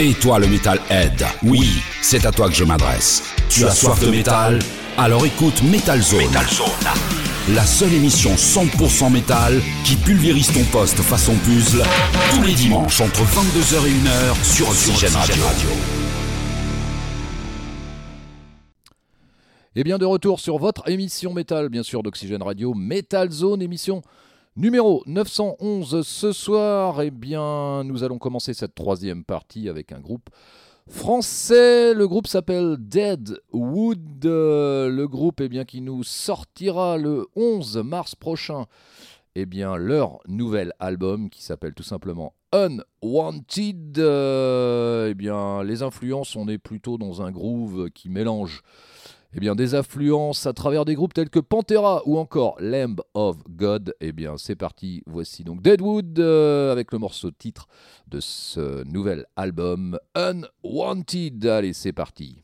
Et toi le Metalhead, oui, c'est à toi que je m'adresse. Tu as soif de métal? Alors écoute Metal Zone. La seule émission 100% métal qui pulvérise ton poste façon puzzle tous les dimanches entre 22h et 1h sur Oxygène Radio. Et bien de retour sur votre émission métal, bien sûr, d'Oxygène Radio, Metal Zone, émission numéro 911. Ce soir, eh bien, nous allons commencer cette troisième partie avec un groupe français. Le groupe s'appelle Deadwood. Le groupe eh bien, qui nous sortira le 11 mars prochain eh bien, leur nouvel album qui s'appelle tout simplement Unwanted. Euh, eh bien, les influences, on est plutôt dans un groove qui mélange eh bien, des affluences à travers des groupes tels que Pantera ou encore Lamb of God. Eh bien, c'est parti. Voici donc Deadwood euh, avec le morceau titre de ce nouvel album Unwanted. Allez, c'est parti.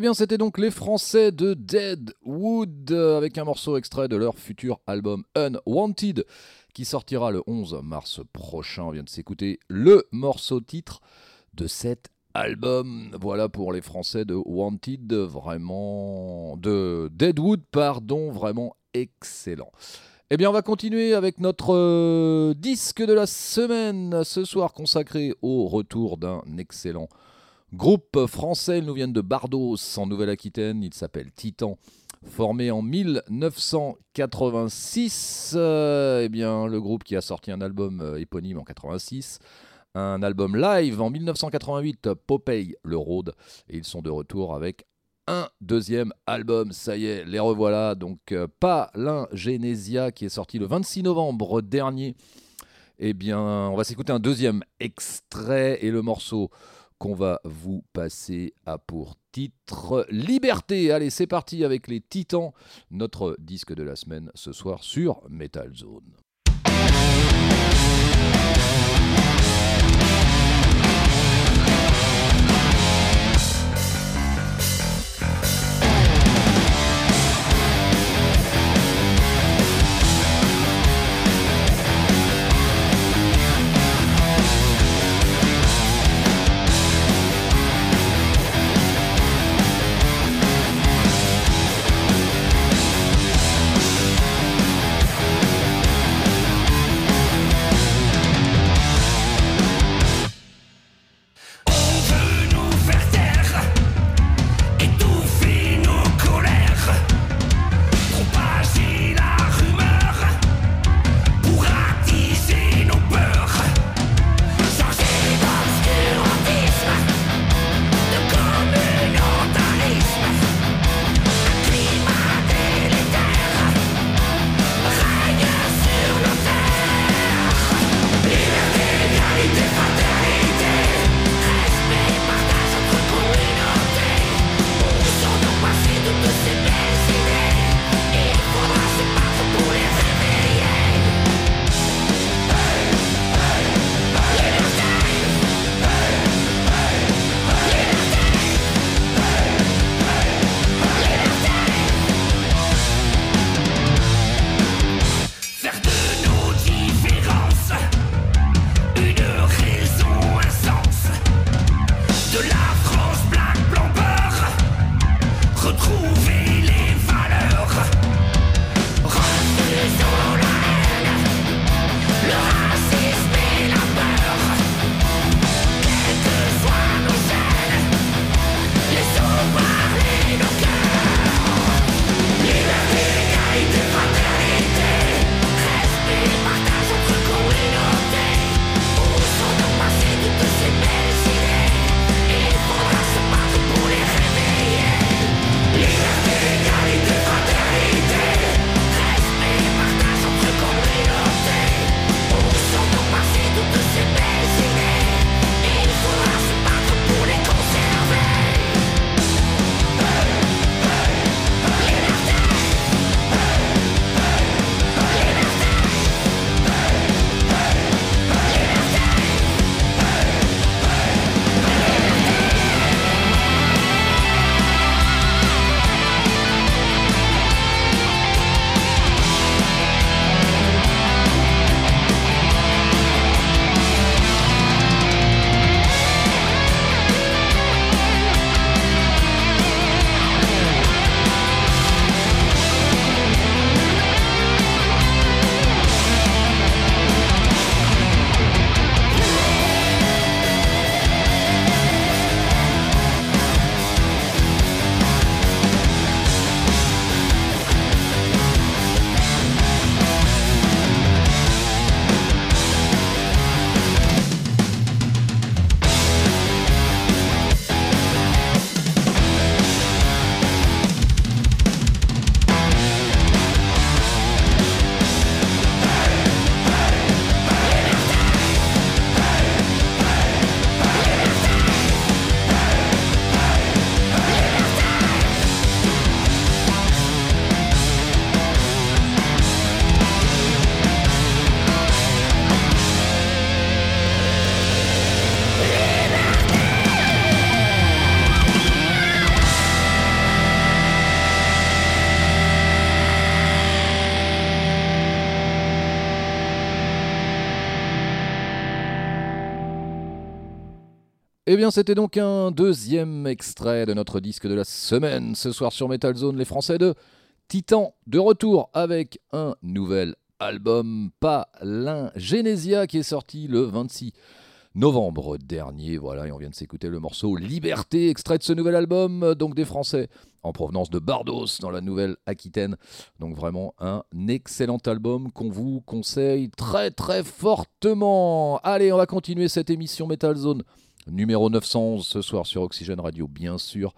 Eh bien, c'était donc les Français de Deadwood avec un morceau extrait de leur futur album Unwanted qui sortira le 11 mars prochain. On vient de s'écouter le morceau titre de cet album. Voilà pour les Français de Wanted, vraiment de Deadwood, pardon, vraiment excellent. Eh bien, on va continuer avec notre euh, disque de la semaine ce soir consacré au retour d'un excellent Groupe français, ils nous viennent de Bardos en Nouvelle-Aquitaine, il s'appelle Titan. Formé en 1986, euh, eh bien, le groupe qui a sorti un album euh, éponyme en 86, un album live en 1988, Popeye le Road, et ils sont de retour avec un deuxième album. Ça y est, les revoilà. Donc, euh, pas l'Ingénésia qui est sorti le 26 novembre dernier. Eh bien, on va s'écouter un deuxième extrait et le morceau qu'on va vous passer à pour titre Liberté. Allez, c'est parti avec les Titans, notre disque de la semaine ce soir sur Metal Zone. C'était donc un deuxième extrait de notre disque de la semaine. Ce soir sur Metal Zone, les Français de Titan de retour avec un nouvel album, pas l'Ingenesia qui est sorti le 26 novembre dernier. Voilà, et on vient de s'écouter le morceau Liberté, extrait de ce nouvel album, donc des Français en provenance de Bardos dans la Nouvelle-Aquitaine. Donc vraiment un excellent album qu'on vous conseille très très fortement. Allez, on va continuer cette émission Metal Zone numéro 911 ce soir sur Oxygène Radio, bien sûr,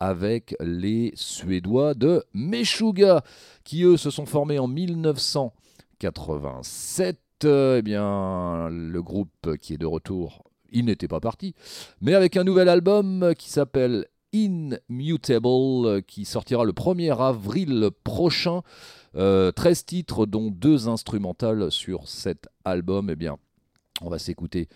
avec les Suédois de Meshuga, qui eux se sont formés en 1987. Eh bien, le groupe qui est de retour, il n'était pas parti, mais avec un nouvel album qui s'appelle Immutable, qui sortira le 1er avril prochain. 13 euh, titres, dont deux instrumentales sur cet album. Eh bien, on va s'écouter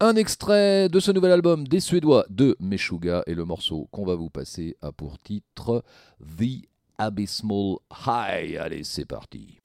un extrait de ce nouvel album des Suédois de Meshuga et le morceau qu'on va vous passer a pour titre The Abysmal High. Allez, c'est parti.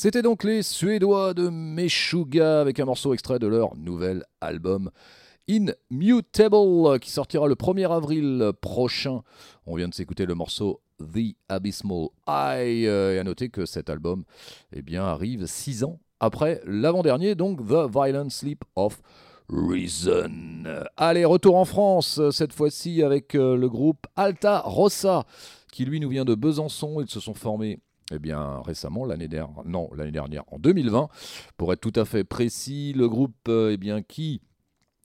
C'était donc les Suédois de Meshuga avec un morceau extrait de leur nouvel album Immutable qui sortira le 1er avril prochain. On vient de s'écouter le morceau The Abysmal Eye et à noter que cet album eh arrive six ans après l'avant-dernier, donc The Violent Sleep of Reason. Allez, retour en France, cette fois-ci avec euh, le groupe Alta Rossa, qui lui nous vient de Besançon. Ils se sont formés eh bien, récemment, l'année dernière, non, l'année dernière, en 2020, pour être tout à fait précis, le groupe euh, eh bien, qui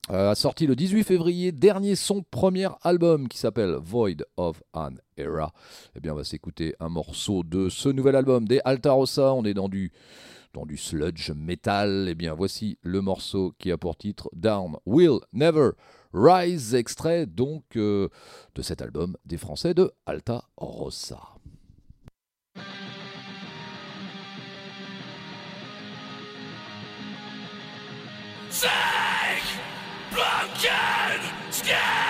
a sorti le 18 février dernier son premier album qui s'appelle Void of an Era. Eh bien, on va s'écouter un morceau de ce nouvel album des Alta Rossa. On est dans du dans du sludge metal. Eh bien, voici le morceau qui a pour titre Down Will Never Rise, extrait donc euh, de cet album des Français de Alta Take broken skin!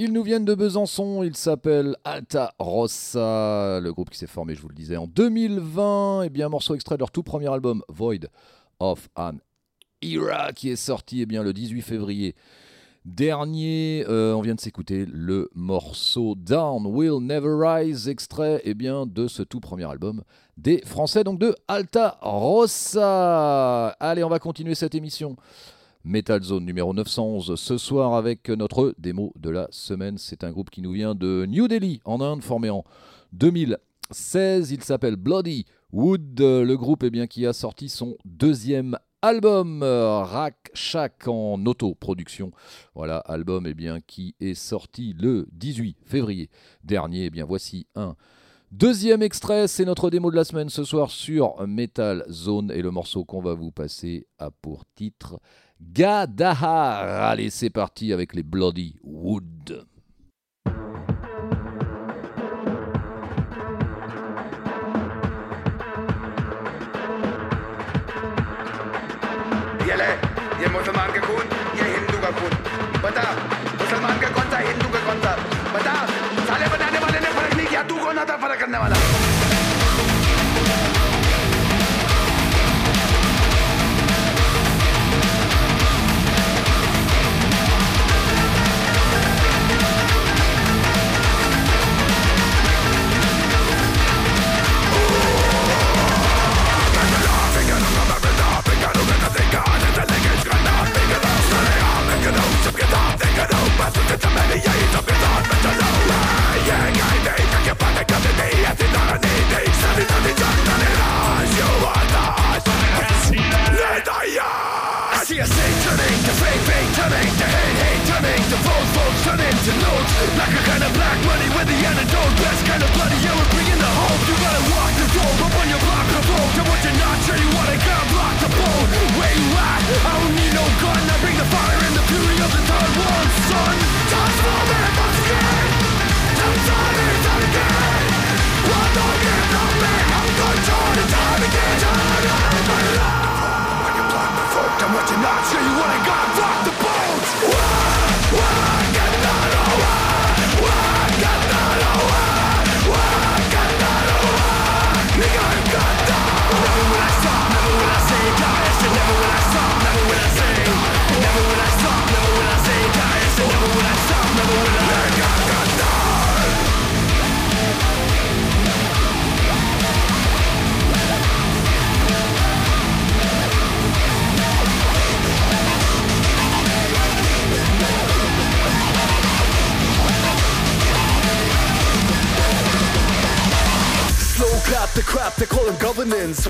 Ils nous viennent de Besançon, ils s'appellent Alta Rossa, le groupe qui s'est formé, je vous le disais, en 2020. Et eh bien, morceau extrait de leur tout premier album, Void of an Era, qui est sorti eh bien, le 18 février dernier. Euh, on vient de s'écouter le morceau Down Will Never Rise, extrait eh bien, de ce tout premier album des Français, donc de Alta Rossa. Allez, on va continuer cette émission Metal Zone numéro 911 ce soir avec notre démo de la semaine. C'est un groupe qui nous vient de New Delhi en Inde, formé en 2016. Il s'appelle Bloody Wood. Le groupe eh bien, qui a sorti son deuxième album Rack Shack en autoproduction. Voilà, album eh bien, qui est sorti le 18 février dernier. Eh bien, voici un Deuxième extrait, c'est notre démo de la semaine ce soir sur Metal Zone et le morceau qu'on va vous passer a pour titre Gadahar. Allez, c'est parti avec les Bloody Wood. ये ले ये मुसलमान का खून ये हिंदू का खून बता मुसलमान का कौन सा हिंदू का कौन सा बता साले बनाने वाले ने फर्क नहीं किया तू कौन था फर्क करने वाला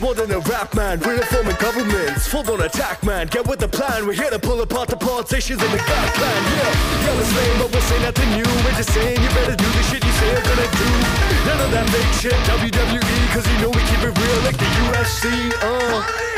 More than a rap man, we're reforming governments. Full on attack man, get with the plan. We're here to pull apart the politicians and the God plan. Yeah, yell is lame, but we'll say nothing new. We're just saying you better do the shit you say you're gonna do. None of that fake shit, WWE, cause you know we keep it real like the UFC. Uh.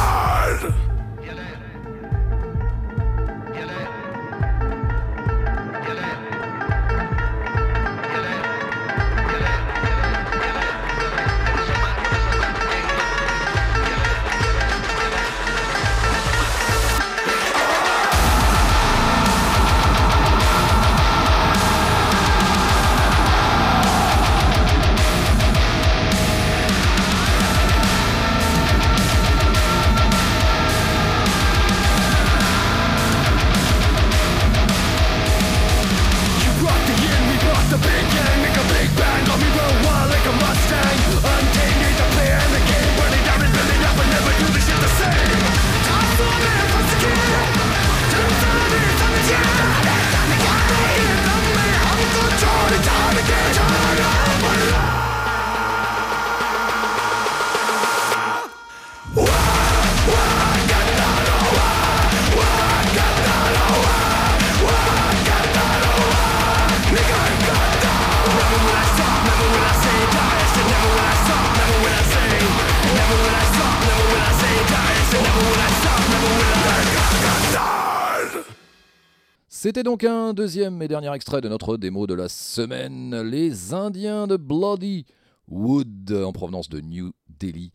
C'était donc un deuxième et dernier extrait de notre démo de la semaine, Les Indiens de Bloody Wood, en provenance de New Delhi.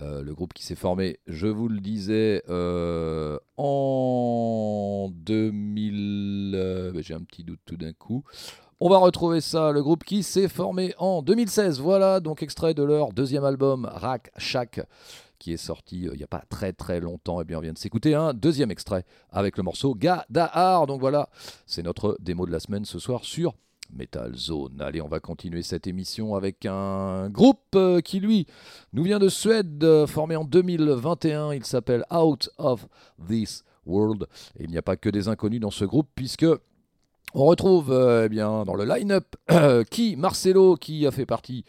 Euh, le groupe qui s'est formé, je vous le disais, euh, en 2000... euh, bah, J'ai un petit doute tout d'un coup. On va retrouver ça, le groupe qui s'est formé en 2016. Voilà, donc extrait de leur deuxième album, Rack Shack, qui est sorti euh, il n'y a pas très très longtemps. Et bien, on vient de s'écouter un deuxième extrait avec le morceau Gadahar. Donc voilà, c'est notre démo de la semaine ce soir sur Metal Zone. Allez, on va continuer cette émission avec un groupe euh, qui, lui, nous vient de Suède, euh, formé en 2021. Il s'appelle Out of This World. Et il n'y a pas que des inconnus dans ce groupe, puisque on retrouve euh, eh bien, dans le line-up qui Marcelo, qui a fait partie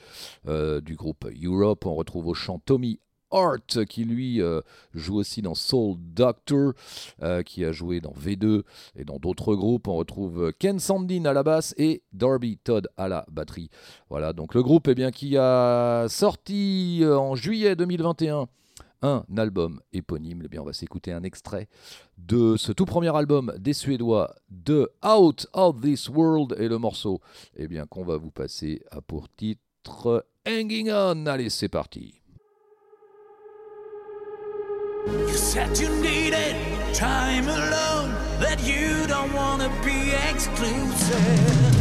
du groupe Europe. On retrouve au chant Tommy Hart, qui lui euh, joue aussi dans Soul Doctor, euh, qui a joué dans V2 et dans d'autres groupes. On retrouve Ken Sandin à la basse et Darby Todd à la batterie. Voilà, donc le groupe eh bien, qui a sorti euh, en juillet 2021 un album éponyme. Eh bien, on va s'écouter un extrait de ce tout premier album des Suédois de Out of This World et le morceau eh bien, qu'on va vous passer a pour titre Hanging On. Allez, c'est parti. You said you needed time alone, that you don't wanna be exclusive.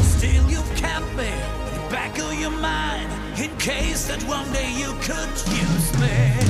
Still, you've kept me in the back of your mind in case that one day you could use me.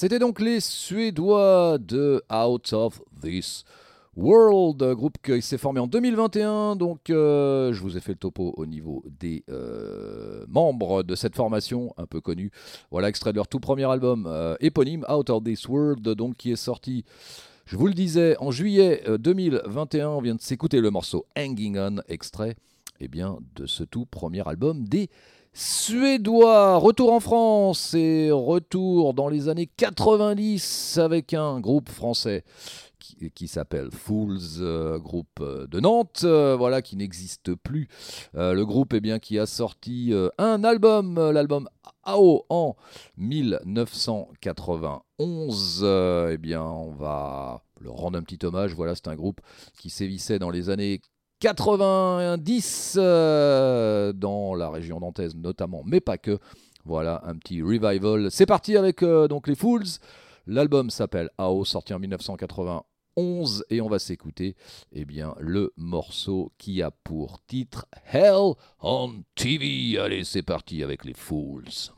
C'était donc les Suédois de Out of This World, groupe qui s'est formé en 2021. Donc, euh, je vous ai fait le topo au niveau des euh, membres de cette formation un peu connue. Voilà, extrait de leur tout premier album euh, éponyme, Out of This World, donc qui est sorti. Je vous le disais, en juillet 2021, on vient de s'écouter le morceau Hanging On, extrait eh bien, de ce tout premier album des Suédois. Retour en France et retour dans les années 90 avec un groupe français qui, s'appelle Fools, euh, groupe euh, de Nantes, euh, voilà, qui n'existe plus. le groupe eh bien, qui a sorti un album, l'album AO en 1991. eh bien, on va leur rendre un petit hommage. Voilà, c'est un groupe qui sévissait dans les années 90 dans la région nantaise notamment, mais pas que. Voilà, un petit revival. C'est parti avec donc les Fools. L'album s'appelle AO, sorti en 1991 et on va s'écouter eh bien le morceau qui a pour titre Hell on TV. Allez, c'est parti avec les Fools.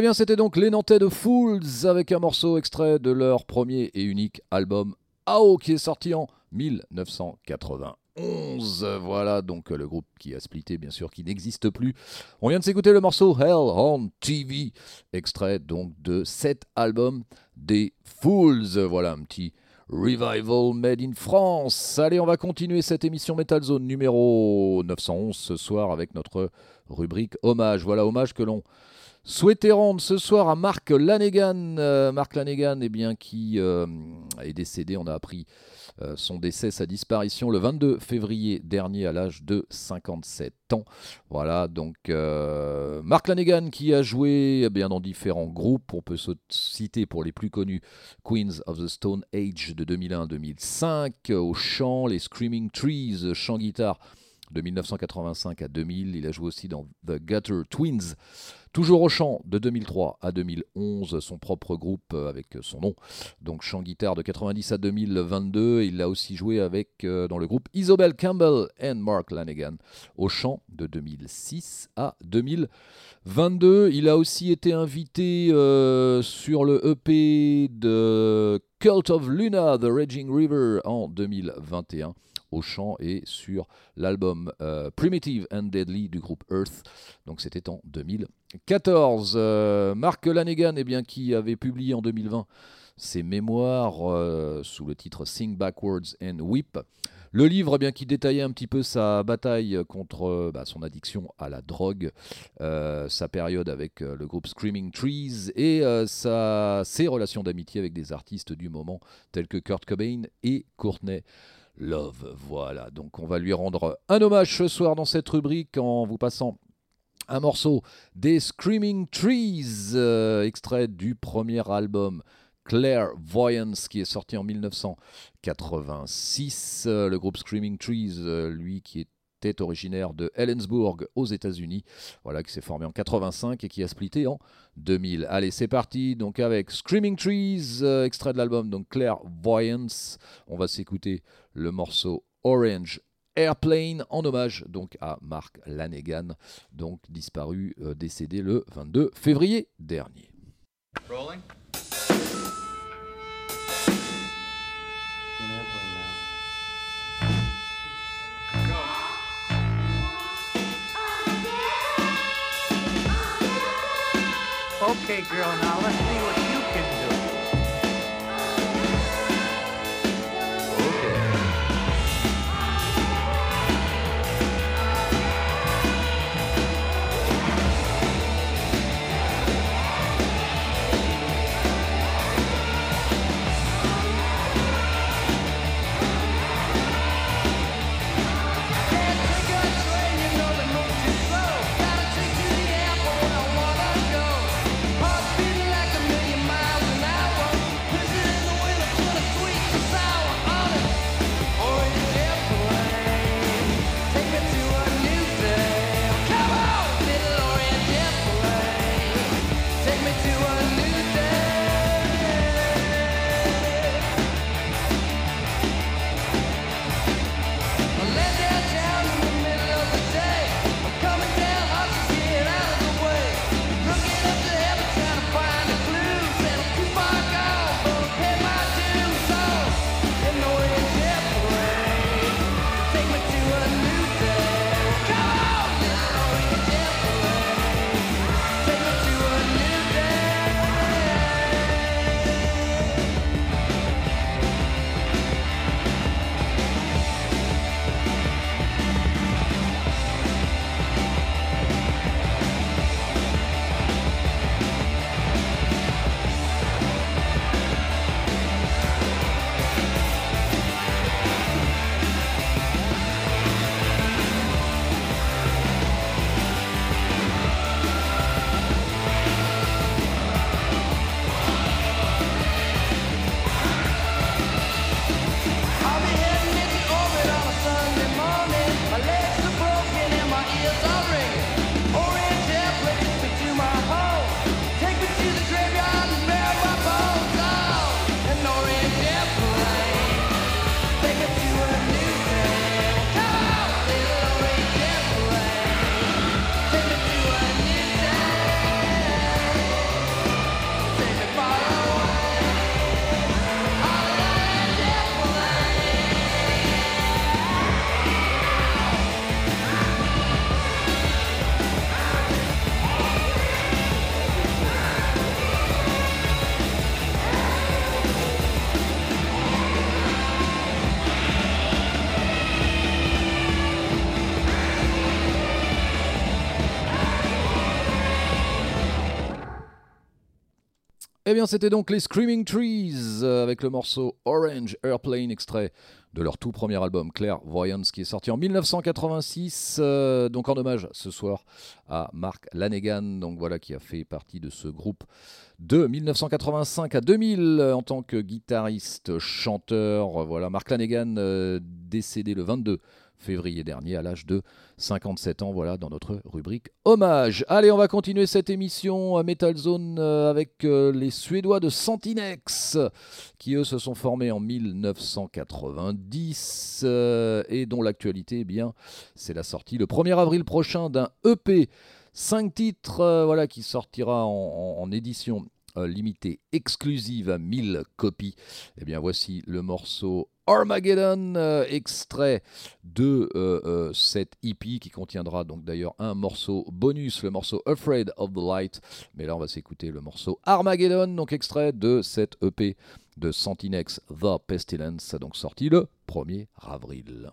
Eh bien, c'était donc les Nantais de Fools avec un morceau extrait de leur premier et unique album AO qui est sorti en 1991. Voilà donc le groupe qui a splitté, bien sûr, qui n'existe plus. On vient de s'écouter le morceau Hell on TV, extrait donc de cet album des Fools. Voilà un petit Revival Made in France. Allez, on va continuer cette émission Metal Zone numéro 911 ce soir avec notre rubrique hommage. Voilà, hommage que l'on souhaitait rendre ce soir à Mark Lanegan. Euh, Mark Lanegan, eh bien, qui euh, est décédé, on a appris euh, son décès, sa disparition le 22 février dernier à l'âge de 57 ans. Voilà, donc Mark Lanegan qui a joué eh bien, dans différents groupes. On peut citer pour les plus connus Queens of the Stone Age de 2001-2005, au chant, les Screaming Trees, chant guitare de 1985 à 2000. Il a joué aussi dans The Gutter Twins. Toujours au chant de 2003 à 2011, son propre groupe euh, avec son nom. Donc chant guitare de 90 à 2022. Il a aussi joué avec euh, dans le groupe Isobel Campbell et Mark Lanegan au chant de 2006 à 2022. Il a aussi été invité euh, sur le EP de Cult of Luna, The Raging River en 2021 au chant et sur l'album euh, Primitive and Deadly du groupe Earth. Donc c'était en 2014. Euh, Mark Lanegan, eh bien, qui avait publié en 2020 ses mémoires euh, sous le titre Sing Backwards and Whip. Le livre, eh bien, qui détaillait un petit peu sa bataille contre bah, son addiction à la drogue, sa période avec le groupe Screaming Trees et sa, ses relations d'amitié avec des artistes du moment tels que Kurt Cobain et Courtney Love. Voilà, donc on va lui rendre un hommage ce soir dans cette rubrique en vous passant un morceau des Screaming Trees, euh, extrait du premier album Clairvoyance qui est sorti en 1986. Euh, le groupe Screaming Trees, euh, lui qui est était originaire de Ellensburg aux États-Unis, voilà, qui s'est formé en 85 et qui a splitté en 2000. Allez, c'est parti, donc avec Screaming Trees, euh, extrait de l'album donc Clairvoyance. On va s'écouter le morceau Orange Airplane en hommage donc à Mark Lanegan, donc disparu, euh, décédé le 22 février dernier. Okay, girl, now let's see what Eh bien, c'était donc les Screaming Trees euh, avec le morceau Orange Airplane, extrait de leur tout premier album Clairvoyance qui est sorti en 1986. euh, donc en hommage ce soir à Mark Lanegan, donc voilà qui a fait partie de ce groupe de 1985 à 2000 euh, en tant que guitariste, chanteur. Voilà, Mark Lanegan décédé le 22 février dernier à l'âge de 57 ans, voilà, dans notre rubrique hommage. Allez, on va continuer cette émission à Metal Zone euh, avec euh, les Suédois de Santinex, qui eux se sont formés en 1990 euh, et dont l'actualité, eh bien, c'est la sortie le 1er avril prochain d'un EP, 5 titres, voilà, qui sortira en, édition limitée exclusive à 1000 copies. Eh bien, voici le morceau Armageddon, euh, extrait de euh, euh, cette EP qui contiendra donc d'ailleurs un morceau bonus, le morceau Afraid of the Light. Mais là, on va s'écouter le morceau Armageddon, donc extrait de cette EP de Santinex The Pestilence, donc sorti le 1er avril.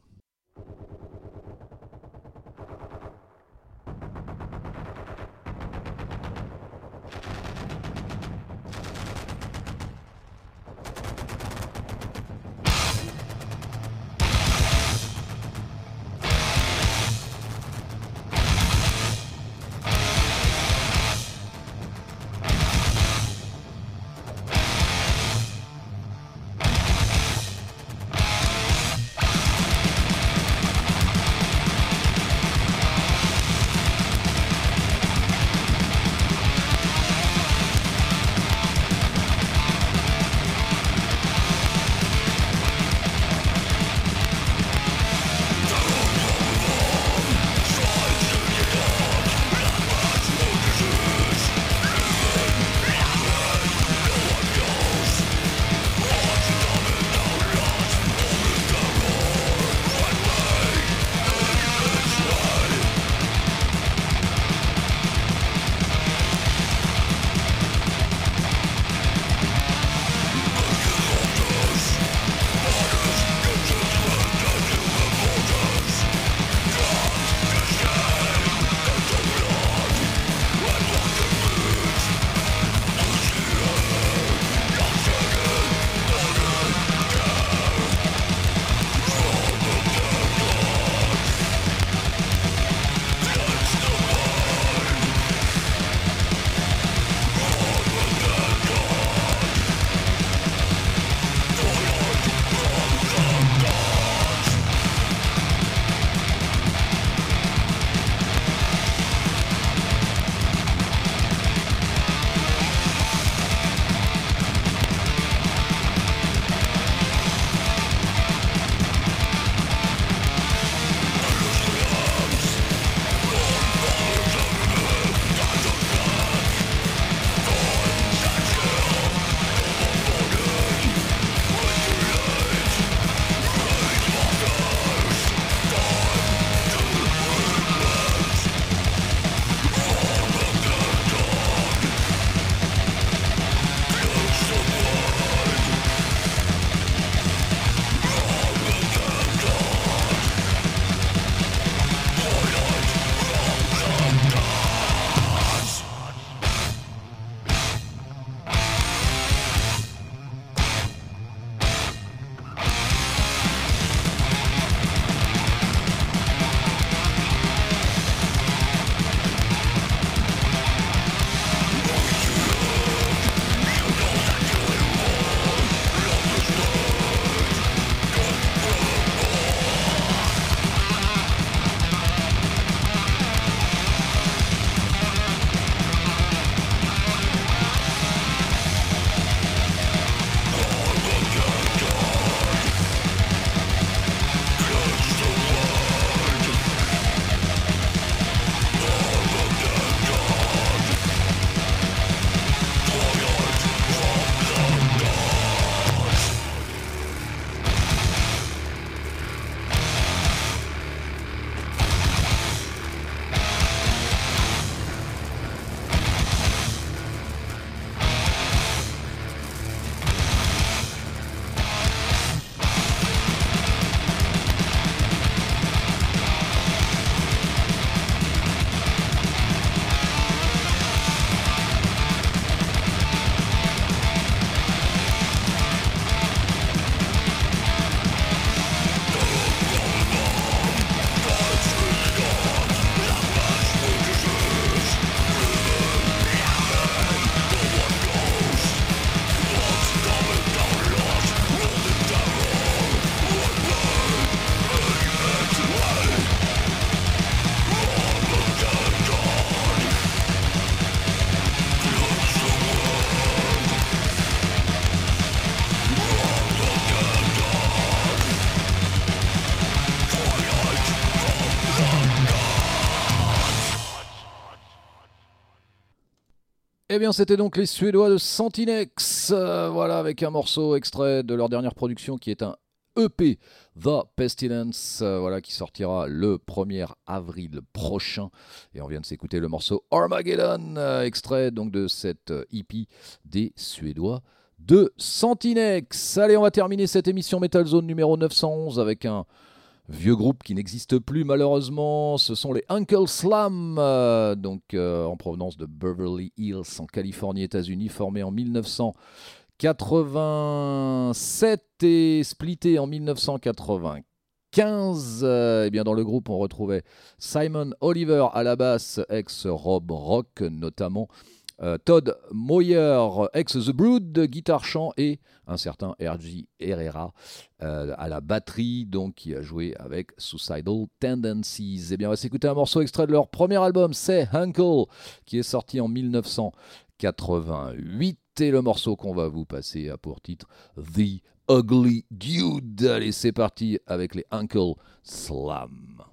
Eh bien, c'était donc les Suédois de Santinex, euh, voilà, avec un morceau extrait de leur dernière production qui est un EP, The Pestilence, euh, voilà, qui sortira le 1er avril prochain. Et on vient de s'écouter le morceau Armageddon, euh, extrait donc de cette EP des Suédois de Santinex. Allez, on va terminer cette émission Metal Zone numéro 911 avec un vieux groupe qui n'existe plus malheureusement. Ce sont les Uncle Slam, euh, donc euh, en provenance de Beverly Hills en Californie, États-Unis, formés en 1987 et splittés en 1995. Euh, eh bien dans le groupe, on retrouvait Simon Oliver à la basse, ex-Rob Rock notamment. Euh, Todd Moyer, ex The Brood, guitare chant, et un certain R.J. Herrera euh, à la batterie, donc qui a joué avec Suicidal Tendencies. Eh bien, on va s'écouter un morceau extrait de leur premier album, c'est Uncle, qui est sorti en 1988. Et le morceau qu'on va vous passer a pour titre The Ugly Dude. Allez, c'est parti avec les Uncle Slam.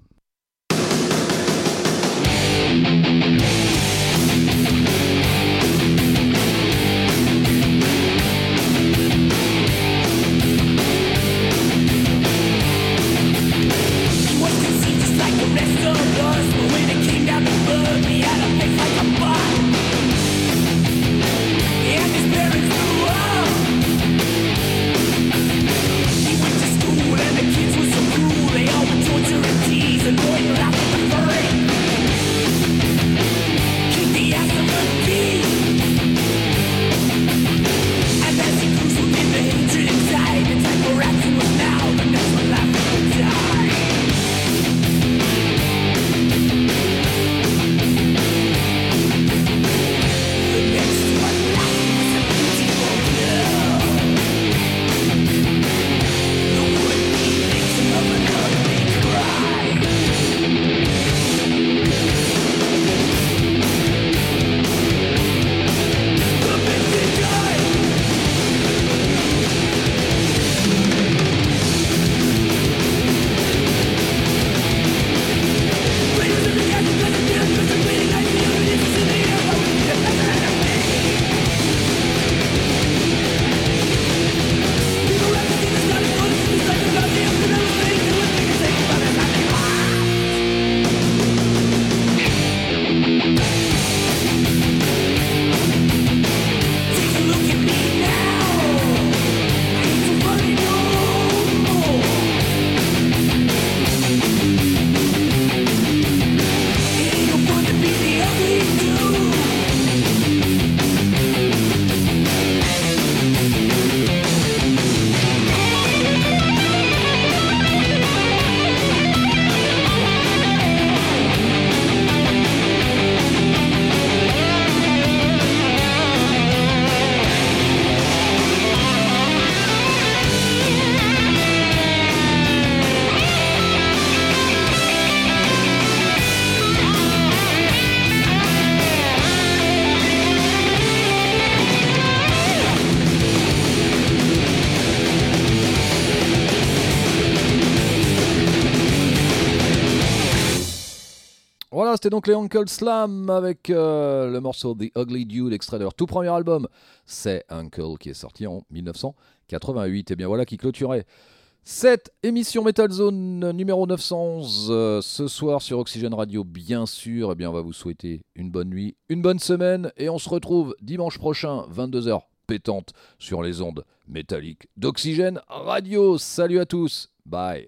C'était donc les Uncle Slam avec euh, le morceau The Ugly Dude, extrait de leur tout premier album. C'est Uncle qui est sorti en 1988. Et bien voilà qui clôturait cette émission Metal Zone numéro 911 euh, ce soir sur Oxygène Radio, bien sûr. Et bien on va vous souhaiter une bonne nuit, une bonne semaine. Et on se retrouve dimanche prochain, 22h pétante sur les ondes métalliques d'Oxygène Radio. Salut à tous, bye.